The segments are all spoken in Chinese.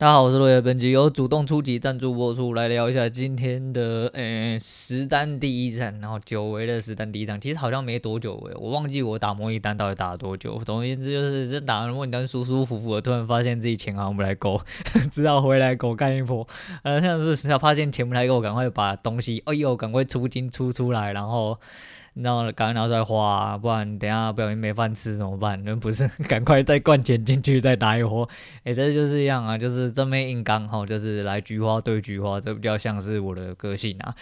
大家好，我是落叶。本集由主动出击赞助播出，来聊一下今天的呃实单第一战，然后久违的实单第一战，其实好像没多久诶，我忘记我打模拟单到底打了多久。总而言之，就是这打完模拟单舒舒服服的，突然发现自己钱好像不太够，只好回来狗干一波。呃，像是要发现钱不太够，赶快把东西，哎呦，赶快出金出出来，然后。然后赶快拿出来花，不然等下不小心没饭吃怎么办？那不是 赶快再灌钱进去再打一波？哎，这就是一样啊，就是正面硬刚哈，就是来菊花对菊花，这比较像是我的个性啊。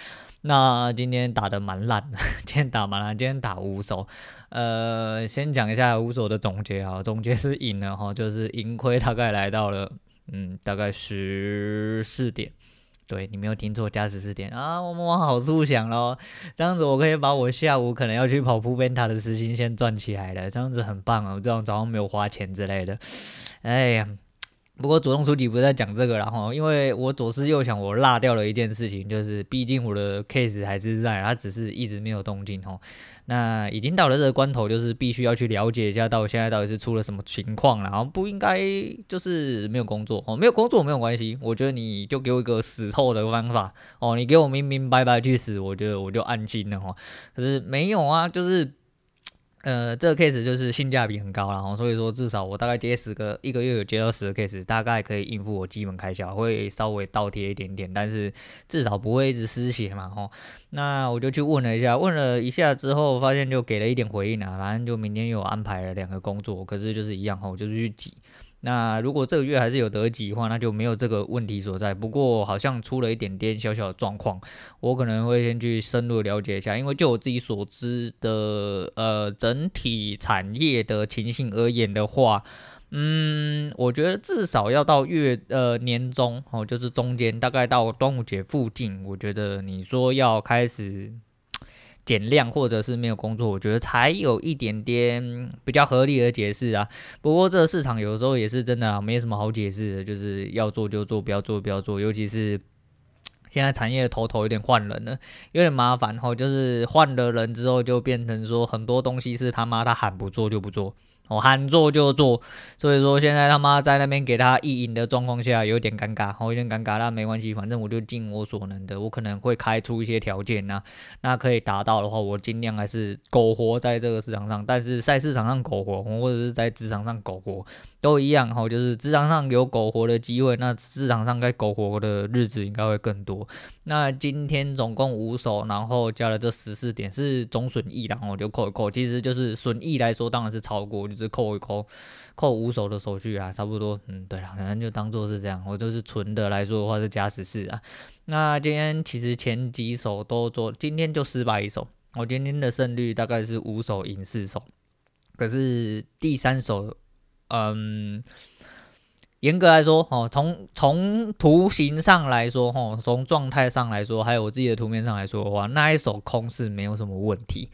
那今天打的蛮烂，今天打蛮烂，今天打五手。呃，先讲一下五手的总结啊，总结是赢了哈，就是盈亏大概来到了嗯，大概十四点。对，你没有听错，加十四点啊！我们往好处想喽，这样子我可以把我下午可能要去跑铺边塔的时薪先赚起来了，这样子很棒啊！这样早上没有花钱之类的，哎呀。不过主动出击不是在讲这个啦哈，因为我左思右想，我落掉了一件事情，就是毕竟我的 case 还是在，它只是一直没有动静哈。那已经到了这个关头，就是必须要去了解一下，到现在到底是出了什么情况，然后不应该就是没有工作哦，没有工作没有关系，我觉得你就给我一个死透的方法哦，你给我明明白白去死，我觉得我就安心了哈。可是没有啊，就是。呃，这个 case 就是性价比很高然后，所以说至少我大概接十个，一个月有接到十个 case，大概可以应付我基本开销，会稍微倒贴一点点，但是至少不会一直失血嘛，吼。那我就去问了一下，问了一下之后，发现就给了一点回应啊，反正就明天又安排了两个工作，可是就是一样吼，就是去挤。那如果这个月还是有得几的话，那就没有这个问题所在。不过好像出了一点点小小的状况，我可能会先去深入了解一下。因为就我自己所知的，呃，整体产业的情形而言的话，嗯，我觉得至少要到月呃年中哦，就是中间大概到端午节附近，我觉得你说要开始。减量或者是没有工作，我觉得才有一点点比较合理的解释啊。不过这个市场有时候也是真的，没什么好解释的，就是要做就做，不要做不要做。尤其是现在产业头头有点换人了，有点麻烦吼。就是换了人之后，就变成说很多东西是他妈他喊不做就不做。我喊做就做，所以说现在他妈在那边给他意淫的状况下有点尴尬，好，有点尴尬，那没关系，反正我就尽我所能的，我可能会开出一些条件呐，那可以达到的话，我尽量还是苟活在这个市场上，但是在市场上苟活，或者是在职场上苟活。都一样哈，就是职场上有苟活的机会，那市场上该苟活的日子应该会更多。那今天总共五手，然后加了这十四点是总损益，然后就扣一扣，其实就是损益来说当然是超过，就是扣一扣，扣五手的手续啊，差不多。嗯，对了，反正就当做是这样。我就是纯的来说的话是加十四啊。那今天其实前几手都做，今天就失败一手。我今天的胜率大概是五手赢四手，可是第三手。嗯，严格来说，哦，从从图形上来说，哦，从状态上来说，还有我自己的图面上来说的话，那一手空是没有什么问题。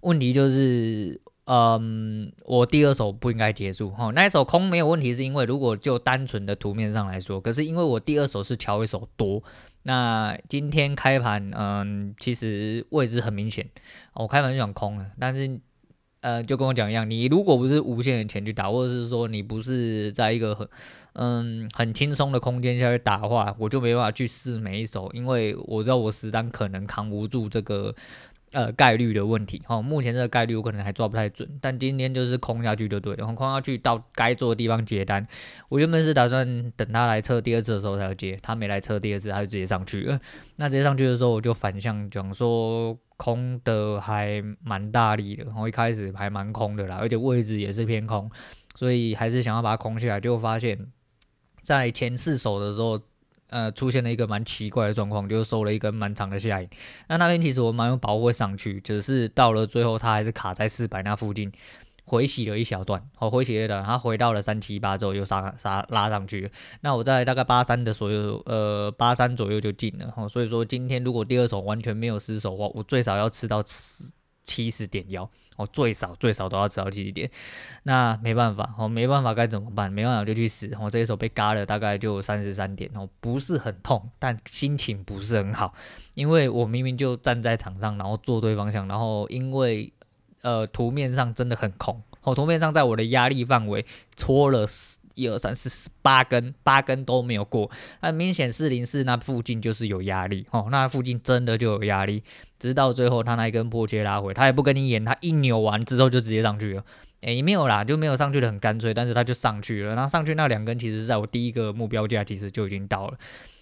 问题就是，嗯，我第二手不应该结束，哦，那一手空没有问题，是因为如果就单纯的图面上来说，可是因为我第二手是桥一手多，那今天开盘，嗯，其实位置很明显，我开盘就想空了，但是。呃，就跟我讲一样，你如果不是无限的钱去打，或者是说你不是在一个很嗯很轻松的空间下去打的话，我就没办法去试每一手，因为我知道我实单可能扛不住这个呃概率的问题。哦，目前这个概率我可能还抓不太准，但今天就是空下去就对了，然后空下去到该做的地方接单。我原本是打算等他来测第二次的时候才要接，他没来测第二次，他就直接上去了。那直接上去的时候，我就反向讲说。空的还蛮大力的，然后一开始还蛮空的啦，而且位置也是偏空，所以还是想要把它空下来，就发现，在前四手的时候，呃，出现了一个蛮奇怪的状况，就是收了一根蛮长的下影。那那边其实我蛮有把握会上去，只是到了最后，它还是卡在四百那附近。回洗了一小段，好，回洗了一段，它回到了三七八之后又杀杀拉上去，那我在大概八三的左右，呃，八三左右就进了，好，所以说今天如果第二手完全没有失手的话，我最少要吃到七十点腰，哦，最少最少都要吃到七十点，那没办法，哦，没办法该怎么办？没办法就去死，我这一手被嘎了大概就三十三点，哦，不是很痛，但心情不是很好，因为我明明就站在场上，然后做对方向，然后因为。呃，图面上真的很空，哦，图面上在我的压力范围戳了一二三四八根，八根都没有过，那明显四零四那附近就是有压力哦，那附近真的就有压力，直到最后他那一根破切拉回，他也不跟你演，他一扭完之后就直接上去了，诶，没有啦，就没有上去的很干脆，但是他就上去了，然后上去那两根其实在我第一个目标价其实就已经到了，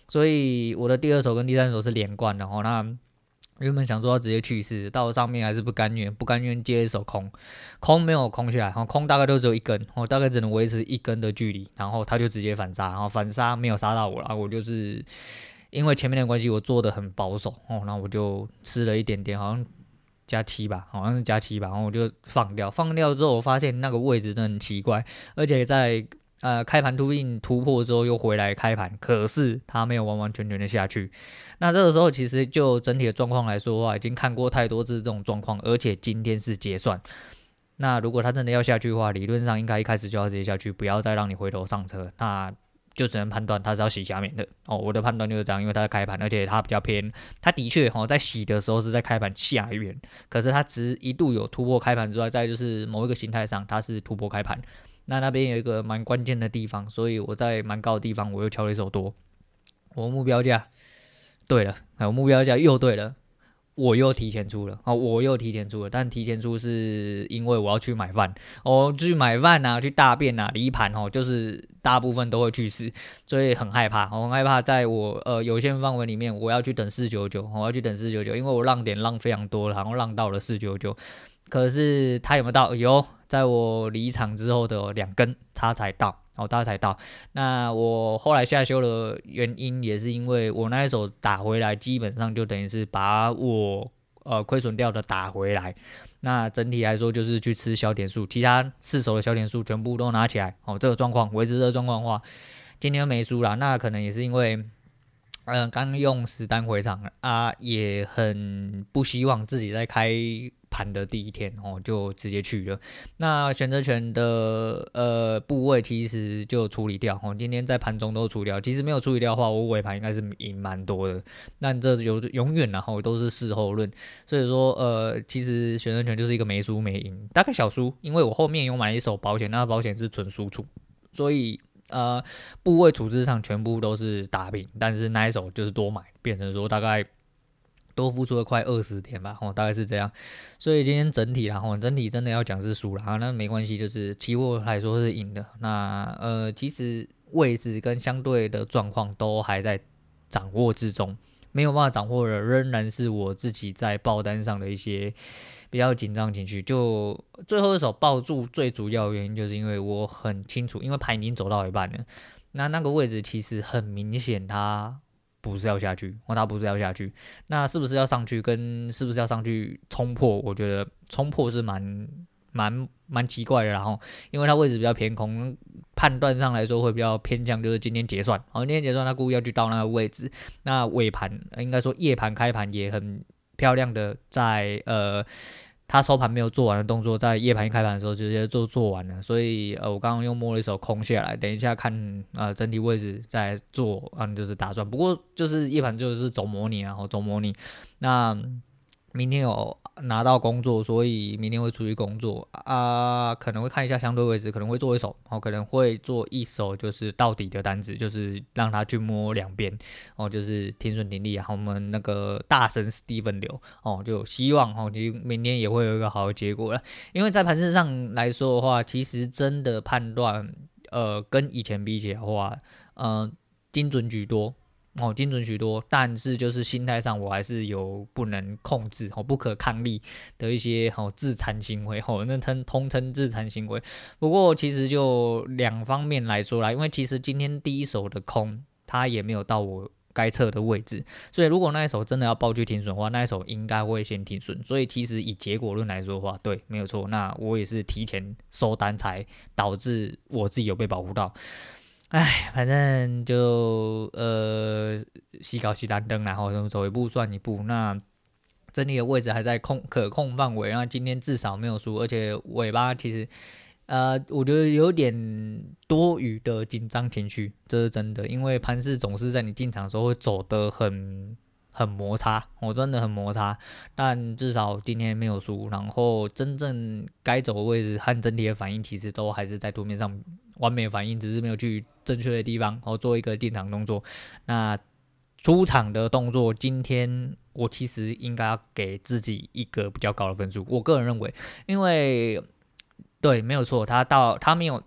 所以我的第二手跟第三手是连贯的哦，那。原本想说要直接去世，到了上面还是不甘愿，不甘愿接一手空，空没有空下来，然后空大概都只有一根，我大概只能维持一根的距离，然后他就直接反杀，然后反杀没有杀到我，然后我就是因为前面的关系，我做的很保守哦，然后我就吃了一点点，好像加七吧，好像是加七吧，然后我就放掉，放掉之后我发现那个位置真的很奇怪，而且在。呃，开盘突进突破之后又回来开盘，可是它没有完完全全的下去。那这个时候其实就整体的状况来说的话，已经看过太多次这种状况，而且今天是结算。那如果它真的要下去的话，理论上应该一开始就要直接下去，不要再让你回头上车。那就只能判断它是要洗下面的哦。我的判断就是这样，因为它在开盘，而且它比较偏，它的确哦在洗的时候是在开盘下缘，可是它只一度有突破开盘之外，再就是某一个形态上它是突破开盘。那那边有一个蛮关键的地方，所以我在蛮高的地方，我又敲了一手多。我目标价对了，还有目标价又对了，我又提前出了哦，我又提前出了。但提前出是因为我要去买饭，我去买饭啊，去大便啊，离盘哦，就是大部分都会去试，所以很害怕，我很害怕在我呃有限范围里面，我要去等四九九，我要去等四九九，因为我浪点浪非常多了，然后浪到了四九九，可是他有没有到？有。在我离场之后的两根，他才到，哦，他才到。那我后来下修的原因，也是因为我那一手打回来，基本上就等于是把我呃亏损掉的打回来。那整体来说，就是去吃小点数，其他四手的小点数全部都拿起来。哦，这个状况维持这个状况的话，今天没输啦。那可能也是因为，嗯、刚用实单回场啊，也很不希望自己在开。盘的第一天哦，就直接去了。那选择权的呃部位其实就处理掉哦。今天在盘中都处理掉，其实没有处理掉的话，我尾盘应该是赢蛮多的。那这有永远然后都是事后论，所以说呃，其实选择权就是一个没输没赢，大概小输，因为我后面有买一手保险，那、保险是纯输出，所以呃部位处置上全部都是打平，但是那一手就是多买，变成说大概。多付出了快二十天吧，哦，大概是这样，所以今天整体啦，哦，整体真的要讲是输了啊，那没关系，就是期货来说是赢的。那呃，其实位置跟相对的状况都还在掌握之中，没有办法掌握的仍然是我自己在报单上的一些比较紧张情绪。就最后一手抱住，最主要原因就是因为我很清楚，因为盘已经走到一半了，那那个位置其实很明显，它。不是要下去，哦，它不是要下去，那是不是要上去？跟是不是要上去冲破？我觉得冲破是蛮蛮蛮奇怪的，然后因为它位置比较偏空，判断上来说会比较偏向，就是今天结算，好，今天结算，它故意要去到那个位置，那尾盘应该说夜盘开盘也很漂亮的在呃。他收盘没有做完的动作，在夜盘一开盘的时候直接就做完了，所以呃，我刚刚又摸了一手空下来，等一下看呃整体位置再做，嗯，就是打算。不过就是夜盘就是走模拟，然后走模拟，那。明天有拿到工作，所以明天会出去工作啊，可能会看一下相对位置，可能会做一手，哦，可能会做一手就是到底的单子，就是让他去摸两边，哦，就是停损停利啊，我们那个大神 Steven 流，哦，就希望哦，其实明天也会有一个好的结果了，因为在盘势上来说的话，其实真的判断，呃，跟以前比起的话，呃，精准居多。哦，精准许多，但是就是心态上，我还是有不能控制、哦不可抗力的一些哦自残行为，哦那称通称自残行为。不过其实就两方面来说啦，因为其实今天第一手的空，它也没有到我该测的位置，所以如果那一手真的要爆去停损的话，那一手应该会先停损。所以其实以结果论来说的话，对，没有错。那我也是提前收单，才导致我自己有被保护到。唉，反正就呃，西高西单灯，然后走一步算一步。那整体的位置还在控可控范围，然后今天至少没有输，而且尾巴其实呃，我觉得有点多余的紧张情绪，这是真的。因为盘势总是在你进场的时候会走得很很摩擦，我真的很摩擦。但至少今天没有输，然后真正该走的位置和整体的反应，其实都还是在图面上。完美反应，只是没有去正确的地方，然后做一个进场动作。那出场的动作，今天我其实应该要给自己一个比较高的分数。我个人认为，因为对，没有错，他到他没有。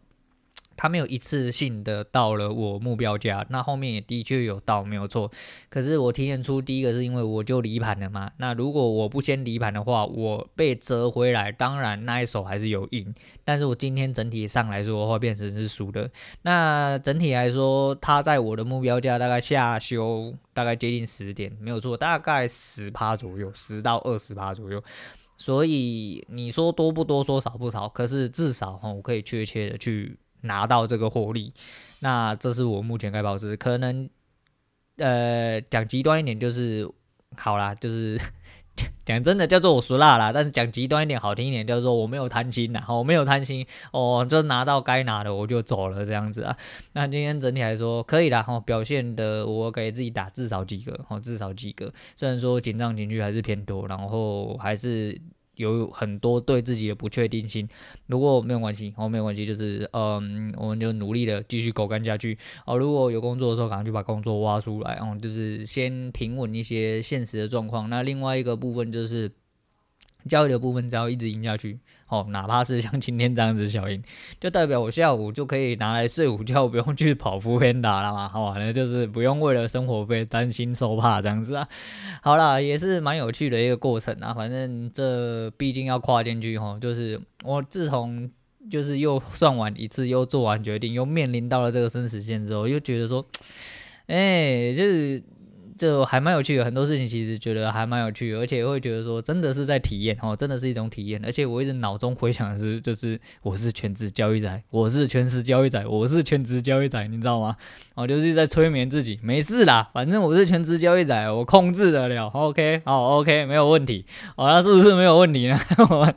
他没有一次性的到了我目标价，那后面也的确有到，没有错。可是我体验出第一个是因为我就离盘了嘛，那如果我不先离盘的话，我被折回来，当然那一手还是有赢。但是我今天整体上来说的话变成是输的。那整体来说，他在我的目标价大概下修大概接近十点，没有错，大概十趴左右，十到二十趴左右。所以你说多不多，说少不少，可是至少哈，我可以确切的去。拿到这个获利，那这是我目前该保持。可能，呃，讲极端一点就是好啦，就是 讲真的叫做我输辣啦。但是讲极端一点好听一点，叫做我没有贪心呐，我没有贪心哦，就拿到该拿的我就走了这样子啊。那今天整体来说可以啦，哦，表现的我给自己打至少几个，哦，至少几个。虽然说紧张情绪还是偏多，然后还是。有很多对自己的不确定性，如果没有关系，哦，没有关系，就是嗯，我们就努力的继续狗干下去，哦，如果有工作的时候，赶快就把工作挖出来，哦，就是先平稳一些现实的状况。那另外一个部分就是。交易的部分只要一直赢下去，哦，哪怕是像今天这样子小赢，就代表我下午就可以拿来睡午觉，不用去跑 foodpanda 了嘛，好吧，那就是不用为了生活费担心受怕这样子啊。好啦，也是蛮有趣的一个过程啊。反正这毕竟要跨进去哈，就是我自从就是又算完一次，又做完决定，又面临到了这个生死线之后，又觉得说，哎、就是。就还蛮有趣的，很多事情其实觉得还蛮有趣的，而且会觉得说真的是在体验哦，真的是一种体验。而且我一直脑中回想的是，就是我是全职交易仔，我是全职交易仔，我是全职交易仔，你知道吗？哦，就是在催眠自己，没事啦，反正我是全职交易仔，我控制得了。OK，好，OK，没有问题。好，那是不是没有问题呢？我们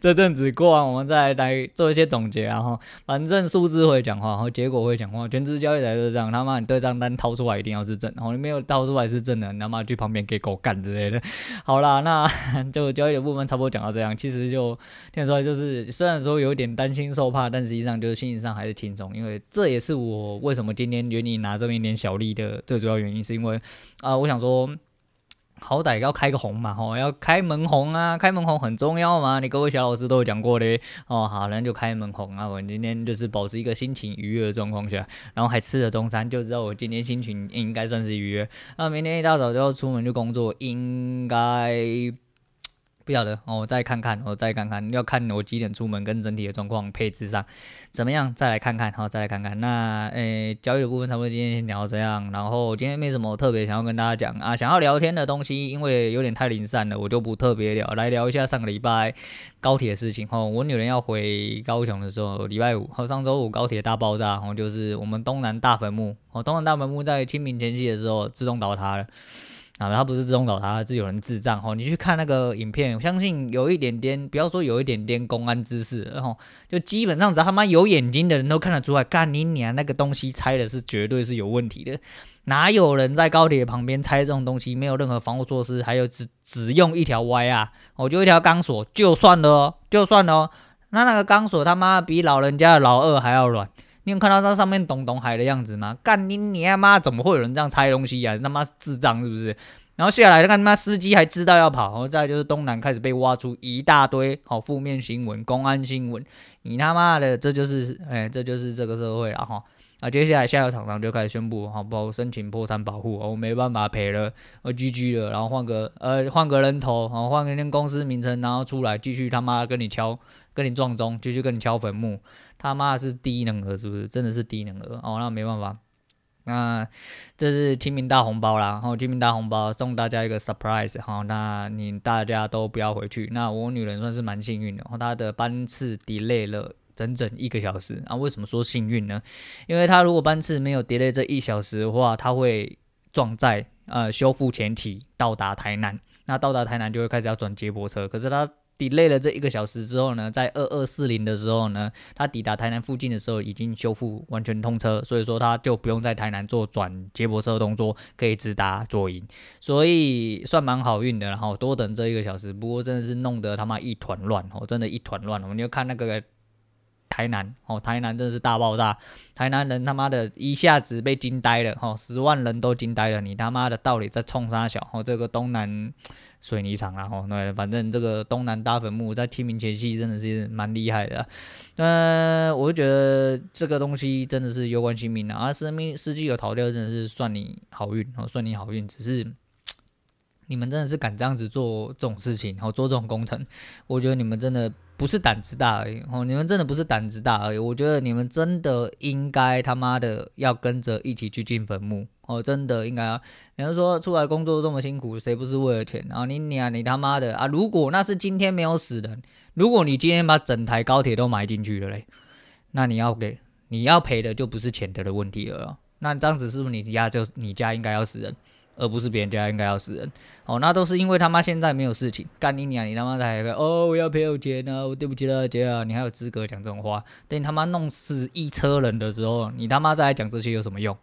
这阵子过完，我们再来做一些总结，然后反正数字会讲话，然后结果会讲话，全职交易仔就是这样。他妈，你对账单掏出来一定要是正，然后你没有掏出来。还是真的，你他妈去旁边给狗干之类的。好啦，那就交易的部分差不多讲到这样。其实就听说就是，虽然说有点担心受怕，但实际上就是心理上还是轻松，因为这也是我为什么今天愿意拿这么一点小利的最主要原因，是因为啊、我想说。好歹要开个红嘛，吼，要开门红啊，开门红很重要嘛，你各位小老师都有讲过的哦。好，那就开门红啊。我今天就是保持一个心情愉悦的状况下，然后还吃了中餐，就知道我今天心情应该算是愉悦。那明天一大早就要出门去工作，应该。不晓得，我再看看，我再看看，要看我几点出门跟整体的状况配置上怎么样，再来看看，好，再来看看。那诶，交易的部分差不多今天先聊这样，然后今天没什么特别想要跟大家讲啊，想要聊天的东西，因为有点太零散了，我就不特别聊，来聊一下上个礼拜高铁的事情。哦，我女人要回高雄的时候，礼拜五和上周五高铁大爆炸，哦，就是我们东南大坟墓，哦，东南大坟墓在清明前夕的时候自动倒塌了。啊，他不是自动倒塌，是有人智障吼。你去看那个影片，我相信有一点点，不要说有一点点公安知识，然后就基本上只要他妈有眼睛的人都看得出来，干你娘那个东西拆的是绝对是有问题的。哪有人在高铁旁边拆这种东西？没有任何防护措施，还有只只用一条 Y 啊，我就一条钢索就算了哦，就算了哦。那那个钢索他妈比老人家的老二还要软。你有看到那上面东东海的样子吗？干你你他妈怎么会有人这样拆东西呀、啊？他妈智障是不是？然后下来就看他妈司机还知道要跑，然后再就是东南开始被挖出一大堆好负面新闻、公安新闻。你他妈的这就是哎，这就是这个社会了哈。啊，接下来下游厂商就开始宣布，好不好？申请破产保护，我没办法赔了，我 GG 了，然后换个呃换个人头，然后换个间公司名称，然后出来继续他妈跟你敲，跟你撞钟，继续跟你敲坟墓。他妈是低能儿，是不是？真的是低能儿哦。那没办法，那这是清明大红包啦。然后清明大红包送大家一个 surprise 哈。那你大家都不要回去。那我女人算是蛮幸运的，然后她的班次 delay 了整整一个小时。啊，为什么说幸运呢？因为她如果班次没有 delay 这一小时的话，她会撞在呃修复前期到达台南。那到达台南就会开始要转接驳车，可是她。Delay 了这一个小时之后呢，在二二四零的时候呢，他抵达台南附近的时候已经修复完全通车，所以说他就不用在台南做转接驳车动作，可以直达左营，所以算蛮好运的。然后多等这一个小时，不过真的是弄得他妈一团乱哦，真的，一团乱。我们就看那个台南哦，台南真的是大爆炸，台南人他妈的一下子被惊呆了哦，十万人都惊呆了，你他妈的到底在冲啥小哦？这个东南水泥厂啊哦，对，反正这个东南大坟墓在清明前夕真的是蛮厉害的，啊，呃，我就觉得这个东西真的是攸关性命啊，而生命司机有逃掉真的是算你好运哦，算你好运，只是。你们真的是敢这样子做这种事情，然后做这种工程，我觉得你们真的不是胆子大而已，哦，你们真的不是胆子大而已，我觉得你们真的应该他妈的要跟着一起去进坟墓，哦，真的应该啊。你要说出来工作这么辛苦，谁不是为了钱？然后你你啊，你他妈的啊！如果那是今天没有死人，如果你今天把整台高铁都埋进去了嘞，那你要给你要赔的就不是钱的的问题了，那这样子是不是你家就你家应该要死人？而不是别人家应该要死人，哦，那都是因为他妈现在没有事情干你娘，你他妈在哦，我要赔我钱呢，我对不起了姐啊，你还有资格讲这种话？等你他妈弄死一车人的时候，你他妈再来讲这些有什么用？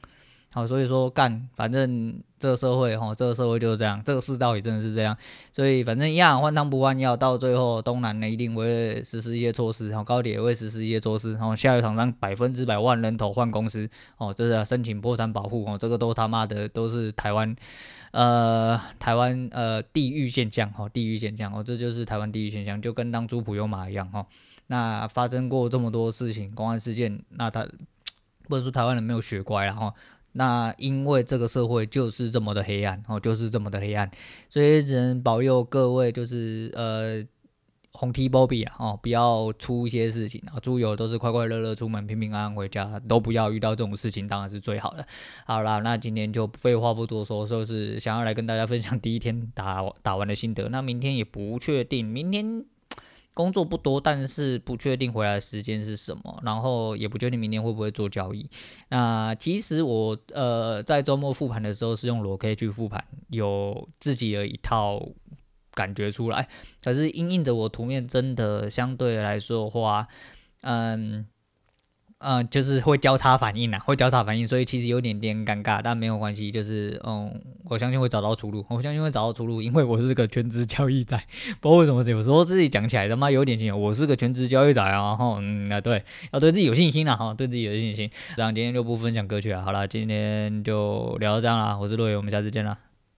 好，所以说干，反正这个社会哈，这个社会就是这样，这个世道也真的是这样，所以反正一样换汤不换药，到最后东南呢一定会实施一些措施，然后高铁也会实施一些措施，然后下游厂商百分之百万人头换公司，哦，这是申请破产保护哦，这个都他妈的都是台湾，呃，台湾呃地域现象哈，地域现象哦，这就是台湾地域现象，就跟当初普悠玛一样哈，那发生过这么多事情，公安事件，那他 不能说台湾人没有学乖了哈。那因为这个社会就是这么的黑暗哦，就是这么的黑暗，所以只能保佑各位就是呃红 T Bobby 啊哦，不要出一些事情啊，猪油都是快快乐乐出门，平平安安回家，都不要遇到这种事情，当然是最好的。好啦，那今天就废话不多说，就是想要来跟大家分享第一天打打完的心得。那明天也不确定，明天。工作不多，但是不确定回来的时间是什么，然后也不确定明天会不会做交易。那其实我呃在周末复盘的时候是用裸 K 去复盘，有自己的一套感觉出来。可是因应着我图面真的相对来说的话，嗯。嗯、就是会交叉反应呐，会交叉反应，所以其实有点点尴尬，但没有关系，就是嗯，我相信会找到出路，我相信会找到出路，因为我是个全职交易仔，不知道为什么有时候自己讲起来他妈有点像，我是个全职交易仔啊，哈，嗯，啊对，要对自己有信心呐，哈，对自己有信心，这样今天就不分享歌曲了，好了，今天就聊到这样啦，我是洛伟，我们下次见了。